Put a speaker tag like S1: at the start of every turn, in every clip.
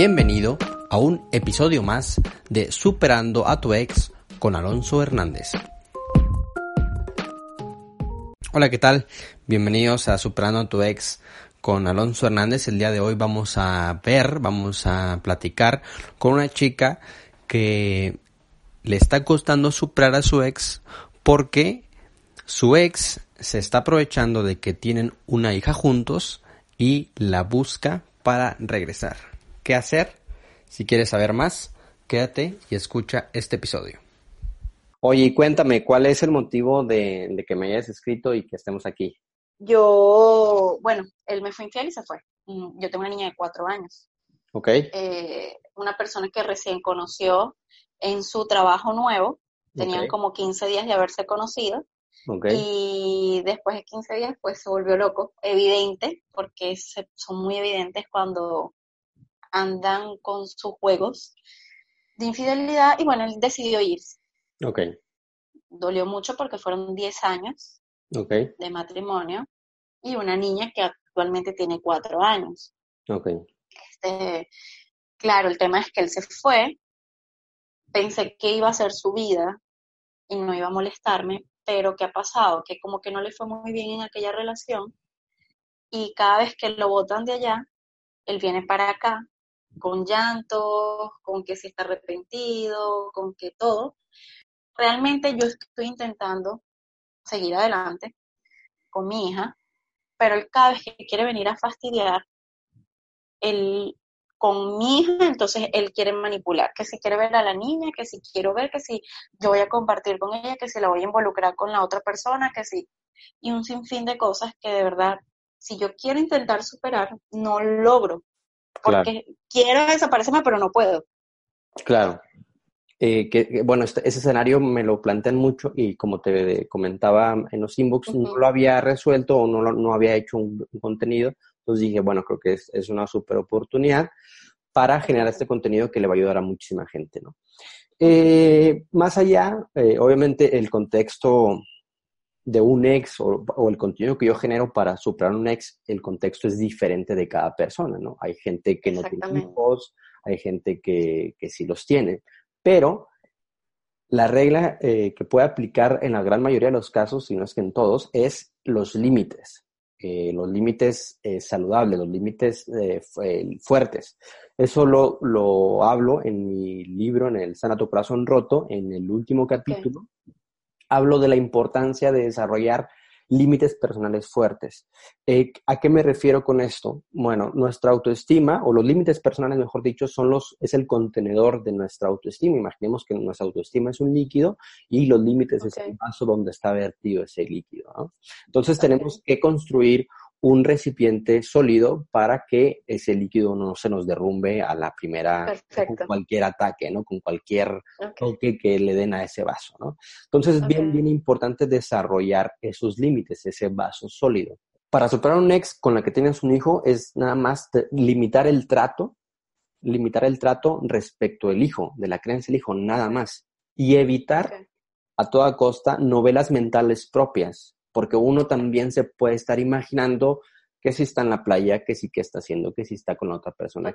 S1: Bienvenido a un episodio más de Superando a tu ex con Alonso Hernández. Hola, ¿qué tal? Bienvenidos a Superando a tu ex con Alonso Hernández. El día de hoy vamos a ver, vamos a platicar con una chica que le está costando superar a su ex porque su ex se está aprovechando de que tienen una hija juntos y la busca para regresar qué hacer. Si quieres saber más, quédate y escucha este episodio. Oye, cuéntame, ¿cuál es el motivo de, que me hayas escrito y que estemos aquí?
S2: Yo, bueno, él me fue infiel y se fue. Mm, yo tengo una niña de cuatro años.
S1: Ok.
S2: Eh, una persona que recién conoció en su trabajo nuevo. Tenían como 15 días de haberse conocido. Okay. Y después de 15 días, pues se volvió loco. Evidente, porque son muy evidentes cuando andan con sus juegos de infidelidad y bueno, él decidió irse.
S1: Ok.
S2: Dolió mucho porque fueron 10 años de matrimonio y una niña que actualmente tiene 4 años.
S1: Ok.
S2: Este, claro, el tema es que él se fue, pensé que iba a ser su vida y no iba a molestarme, pero ¿qué ha pasado? Que como que no le fue muy bien en aquella relación y cada vez que lo botan de allá, él viene para acá con llanto, con que se está arrepentido, con que todo. Realmente yo estoy intentando seguir adelante con mi hija, pero él cada vez que quiere venir a fastidiar, él con mi hija, entonces él quiere manipular, que si quiere ver a la niña, que si quiero ver, que si yo voy a compartir con ella, que si la voy a involucrar con la otra persona, que si, y un sinfín de cosas que de verdad, si yo quiero intentar superar, no logro, porque quiero desaparecerme, pero no puedo.
S1: Claro. Eh, que, bueno, este, ese escenario me lo plantean mucho y como te comentaba en los inbox, no lo había resuelto o no, no había hecho un, contenido. Entonces dije, bueno, creo que es, es una super oportunidad para generar este contenido que le va a ayudar a muchísima gente, ¿no? Eh, más allá, eh, obviamente el contexto de un ex o, el contenido que yo genero para superar un ex, el contexto es diferente de cada persona, ¿no? Hay gente que no tiene hijos, hay gente que, que sí los tiene, pero la regla eh, que puede aplicar en la gran mayoría de los casos, si no es que en todos, es los límites. Eh, los límites eh, saludables, los límites fuertes. Eso lo, lo, hablo en mi libro, en el Sanato Corazón Roto, en el último capítulo hablo de la importancia de desarrollar límites personales fuertes. Eh, ¿A qué me refiero con esto? Bueno, nuestra autoestima, o los límites personales, mejor dicho, son los, es el contenedor de nuestra autoestima. Imaginemos que nuestra autoestima es un líquido y los límites es el vaso donde está vertido ese líquido. Entonces tenemos que construir un recipiente sólido para que ese líquido no se nos derrumbe a la primera, con cualquier ataque, ¿no? Con cualquier toque que le den a ese vaso, ¿no? Entonces es bien, bien importante desarrollar esos límites, ese vaso sólido. Para superar un ex con la que tienes un hijo es nada más limitar el trato, limitar el trato respecto al hijo, de la creencia del hijo, nada más. Y evitar a toda costa novelas mentales propias porque uno también se puede estar imaginando que si está en la playa, que sí que está haciendo, que si está con otra persona.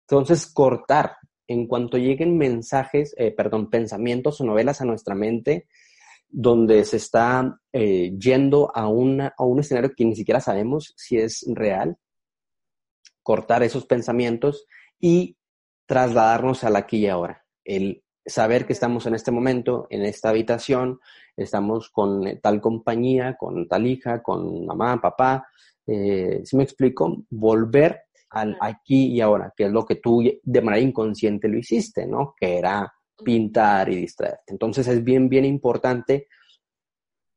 S1: Entonces, cortar. En cuanto lleguen mensajes, eh, perdón, pensamientos o novelas a nuestra mente, donde se está eh, yendo a, una, a un escenario que ni siquiera sabemos si es real, cortar esos pensamientos y trasladarnos al aquí y ahora. El saber que estamos en este momento, en esta habitación, estamos con tal compañía, con tal hija, con mamá, papá. Eh, si me explico, volver al aquí y ahora, que es lo que tú de manera inconsciente lo hiciste, ¿no? Que era pintar y distraerte. Entonces es bien, bien importante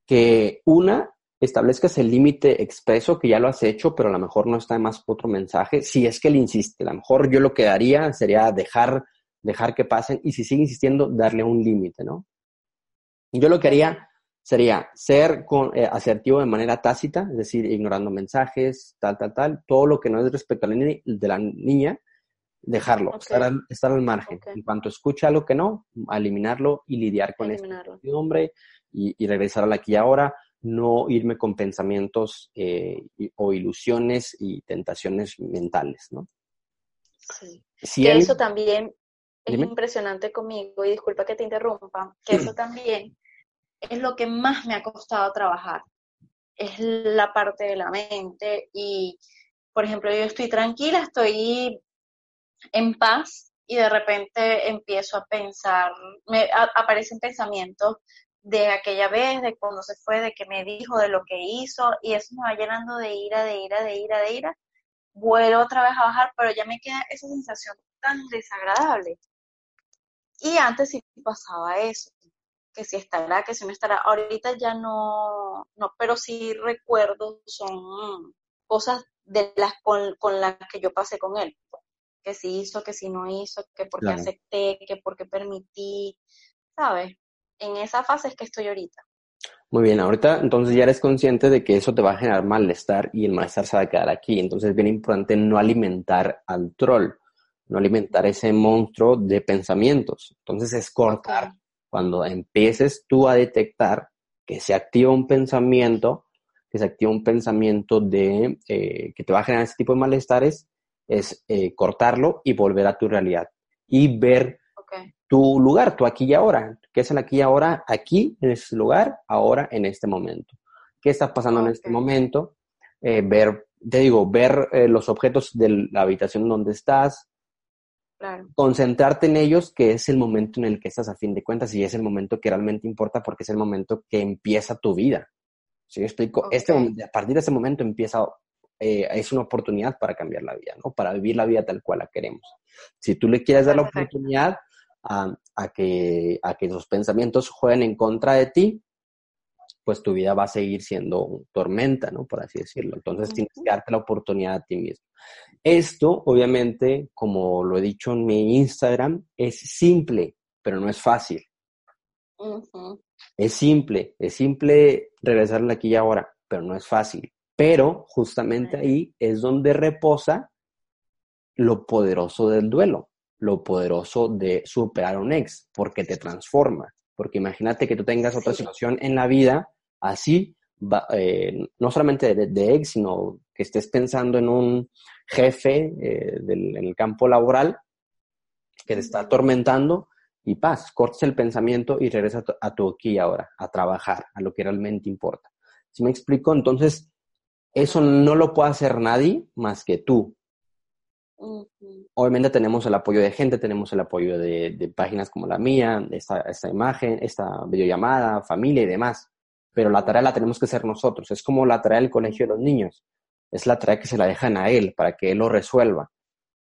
S1: que una, establezcas el límite expreso que ya lo has hecho, pero a lo mejor no está más otro mensaje. Si es que él insiste, a lo mejor yo lo que haría sería dejar, dejar que pasen y si sigue insistiendo, darle un límite, ¿no? Yo lo que haría sería ser con, eh, asertivo de manera tácita, es decir, ignorando mensajes, tal, tal, tal, todo lo que no es respecto a la de la niña, dejarlo, estar, al, estar, al, margen. En cuanto escucha lo que no, eliminarlo y lidiar con este hombre y, y, regresar a la aquí y ahora, no irme con pensamientos eh, o ilusiones y tentaciones mentales, ¿no?
S2: Sí. Si eso también es impresionante conmigo, y disculpa que te interrumpa, que eso también es lo que más me ha costado trabajar. Es la parte de la mente y, por ejemplo, yo estoy tranquila, estoy en paz y de repente empiezo a pensar, me aparecen pensamientos de aquella vez, de cuando se fue, de que me dijo, de lo que hizo, y eso me va llenando de ira, de ira, de ira, de ira. Vuelvo otra vez a bajar, pero ya me queda esa sensación tan desagradable. Y antes sí pasaba eso, que si estará, que si no estará. Ahorita ya no, no, pero sí recuerdo, son cosas de las con, las que yo pasé con él. Que si hizo, que si no hizo, que porque acepté, que porque permití, ¿sabes? En esa fase es que estoy ahorita.
S1: Muy bien, ahorita entonces ya eres consciente de que eso te va a generar malestar y el malestar se va a quedar aquí. Entonces es bien importante no alimentar al troll, no alimentar ese monstruo de pensamientos. Entonces es cortar cuando empieces tú a detectar que se activa un pensamiento, que se activa un pensamiento de eh, que te va a generar ese tipo de malestares, es eh, cortarlo y volver a tu realidad y ver tu lugar, tu aquí y ahora. ¿Qué es el aquí y ahora? Aquí, en este lugar, ahora, en este momento. ¿Qué está pasando en este momento? Eh, ver, te digo, ver los objetos de la habitación donde estás, Concentrarte en ellos, que es el momento en el que estás a fin de cuentas y es el momento que realmente importa porque es el momento que empieza tu vida. Si yo explico, este a partir de ese momento empieza, eh, es una oportunidad para cambiar la vida, ¿no? Para vivir la vida tal cual la queremos. Si tú le quieres dar la oportunidad a, a, que, a que los pensamientos jueguen en contra de ti, pues tu vida va a seguir siendo tormenta, ¿no? Por así decirlo. Entonces tienes que darte la oportunidad a ti mismo. Esto, obviamente, como lo he dicho en mi Instagram, es simple, pero no es fácil. Es simple, es simple regresarle aquí y ahora, pero no es fácil. Pero justamente ahí es donde reposa lo poderoso del duelo, lo poderoso de superar un ex, porque te transforma. Porque imagínate que tú tengas otra situación en la vida así, eh, no solamente de, ex, sino que estés pensando en un jefe eh, en el campo laboral que te está atormentando y paz, cortes el pensamiento y regresa a tu, aquí ahora, a trabajar, a lo que realmente importa. Si me explico? Entonces, eso no lo puede hacer nadie más que tú. Obviamente tenemos el apoyo de gente, tenemos el apoyo de, páginas como la mía, esta, esta imagen, esta videollamada, familia y demás pero la tarea la tenemos que hacer nosotros. Es como la tarea del colegio de los niños. Es la tarea que se la dejan a él para que él lo resuelva.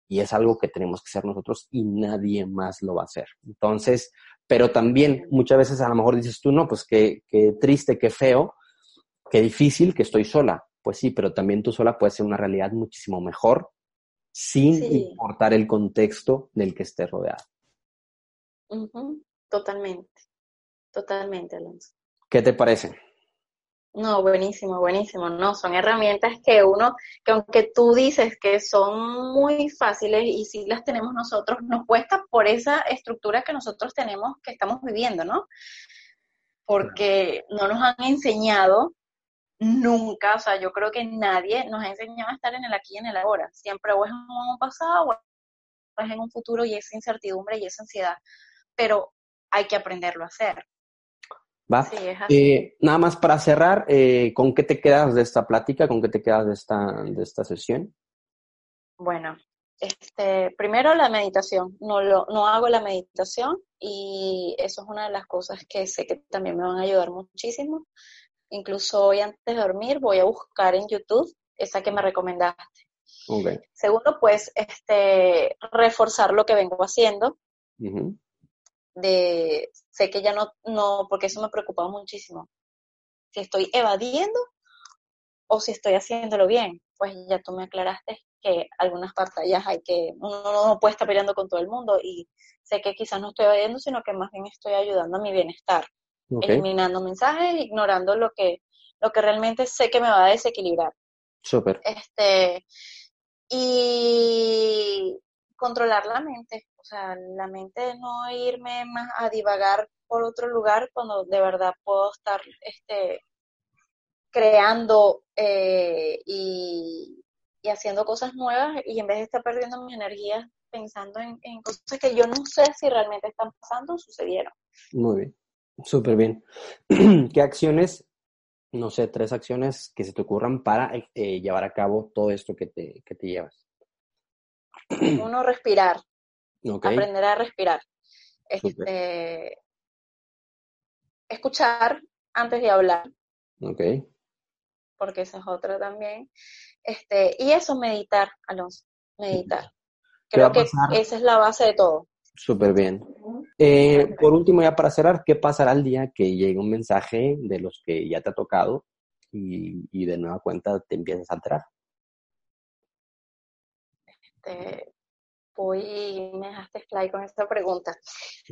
S1: Y es algo que tenemos que hacer nosotros y nadie más lo va a hacer. Entonces, pero también muchas veces a lo mejor dices tú, no, pues qué, qué triste, qué feo, qué difícil que estoy sola. Pues sí, pero también tú sola puedes ser una realidad muchísimo mejor sin importar el contexto del que esté rodeado.
S2: Totalmente, totalmente, Alonso.
S1: ¿Qué te parece?
S2: No, buenísimo, buenísimo. No, son herramientas que uno, que aunque tú dices que son muy fáciles y si las tenemos nosotros, nos cuesta por esa estructura que nosotros tenemos, que estamos viviendo, ¿no? Porque no nos han enseñado nunca, o sea, yo creo que nadie nos ha enseñado a estar en el aquí y en el ahora. Siempre o es en un pasado o es en un futuro y esa incertidumbre y esa ansiedad. Pero hay que aprenderlo a hacer.
S1: Eh, nada más para cerrar, eh, ¿con qué te quedas de esta plática? ¿Con qué te quedas de esta, de esta sesión?
S2: Bueno, este, primero la meditación. No, lo, no hago la meditación y eso es una de las cosas que sé que también me van a ayudar muchísimo. Incluso hoy antes de dormir voy a buscar en YouTube esa que me recomendaste. Segundo, pues, este, reforzar lo que vengo haciendo de, sé que ya no, no, porque eso me preocupaba muchísimo. Si estoy evadiendo o si estoy haciéndolo bien. Pues ya tú me aclaraste que algunas pantallas hay que, uno no puede estar peleando con todo el mundo y sé que quizás no estoy oyendo, sino que más bien estoy ayudando a mi bienestar, eliminando mensajes, ignorando lo que, lo que realmente sé que me va a desequilibrar.
S1: Súper.
S2: Este, y controlar la mente, o sea, la mente no irme más a divagar por otro lugar cuando de verdad puedo estar este, creando eh, y, haciendo cosas nuevas y en vez de estar perdiendo mi energía pensando en, cosas que yo no sé si realmente están pasando o sucedieron.
S1: Muy bien, súper bien. ¿Qué acciones, no sé, tres acciones que se te ocurran para eh, llevar a cabo todo esto que te, que te llevas?
S2: Uno, respirar. Aprender a respirar. Este, escuchar antes de hablar.
S1: Ok.
S2: Porque esa es otra también. Este, y eso, meditar, Alonso. Meditar. Creo que esa es la base de todo.
S1: Súper bien. Eh, por último, ya para cerrar, ¿qué pasará el día que llegue un mensaje de los que ya te ha tocado y, de nueva cuenta te empiezas a alterar?
S2: Este, voy, me dejaste fly con esta pregunta.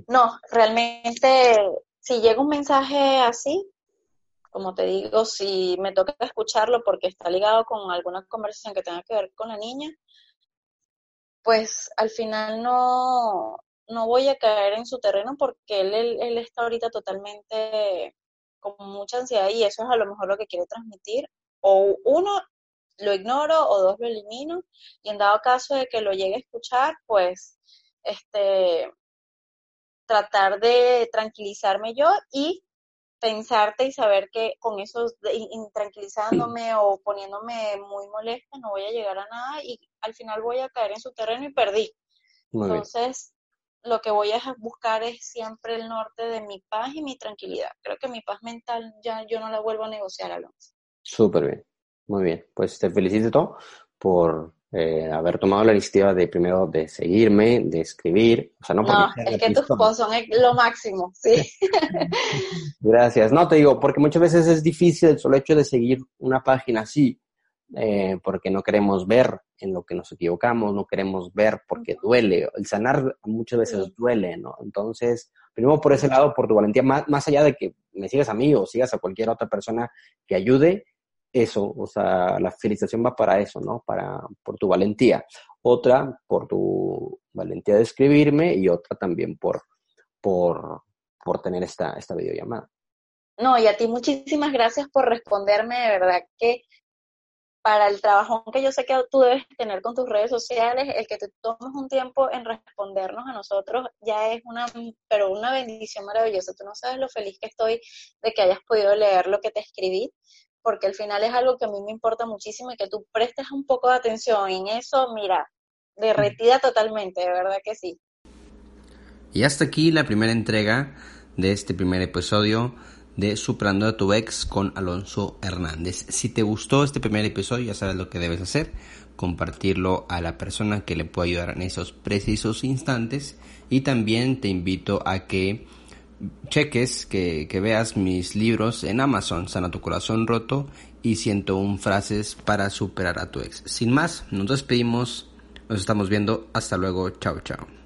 S2: No, realmente, si llega un mensaje así, como te digo, si me toca escucharlo porque está ligado con alguna conversación que tenga que ver con la niña, pues al final no, no voy a caer en su terreno porque él, él, él, está ahorita totalmente con mucha ansiedad y eso es a lo mejor lo que quiere transmitir. O uno, lo ignoro o dos lo elimino y en dado caso de que lo llegue a escuchar, pues este tratar de tranquilizarme yo y pensarte y saber que con eso tranquilizándome o poniéndome muy molesta no voy a llegar a nada y al final voy a caer en su terreno y perdí. Entonces, lo que voy a buscar es siempre el norte de mi paz y mi tranquilidad. Creo que mi paz mental ya yo no la vuelvo a negociar, Alonso.
S1: Súper bien. Muy bien, pues te felicito por eh, haber tomado la iniciativa de primero de seguirme, de escribir. O sea, no,
S2: no es que tus posts son lo máximo, sí.
S1: Gracias. No, te digo, porque muchas veces es difícil el solo hecho de seguir una página así, eh, porque no queremos ver en lo que nos equivocamos, no queremos ver porque duele. El sanar muchas veces duele, ¿no? Entonces, primero por ese lado, por tu valentía, más, más allá de que me sigas a mí o sigas a cualquier otra persona que ayude, eso, o sea, la felicitación va para eso, ¿no? Para, por tu valentía. Otra, por tu valentía de escribirme y otra también por, por, por tener esta, esta videollamada.
S2: No, y a ti muchísimas gracias por responderme, de verdad que para el trabajo que yo sé que tú debes tener con tus redes sociales, el que te tomes un tiempo en respondernos a nosotros ya es una, pero una bendición maravillosa. Tú no sabes lo feliz que estoy de que hayas podido leer lo que te escribí porque al final es algo que a mí me importa muchísimo y que tú prestes un poco de atención en eso, mira, derretida totalmente, de verdad que sí.
S3: Y hasta aquí la primera entrega de este primer episodio de Suprando a tu ex con Alonso Hernández. Si te gustó este primer episodio, ya sabes lo que debes hacer, compartirlo a la persona que le pueda ayudar en esos precisos instantes y también te invito a que cheques, que, que veas mis libros en Amazon, Sana tu corazón roto y 101 frases para superar a tu ex. Sin más, nos despedimos, nos estamos viendo, hasta luego, chao chao.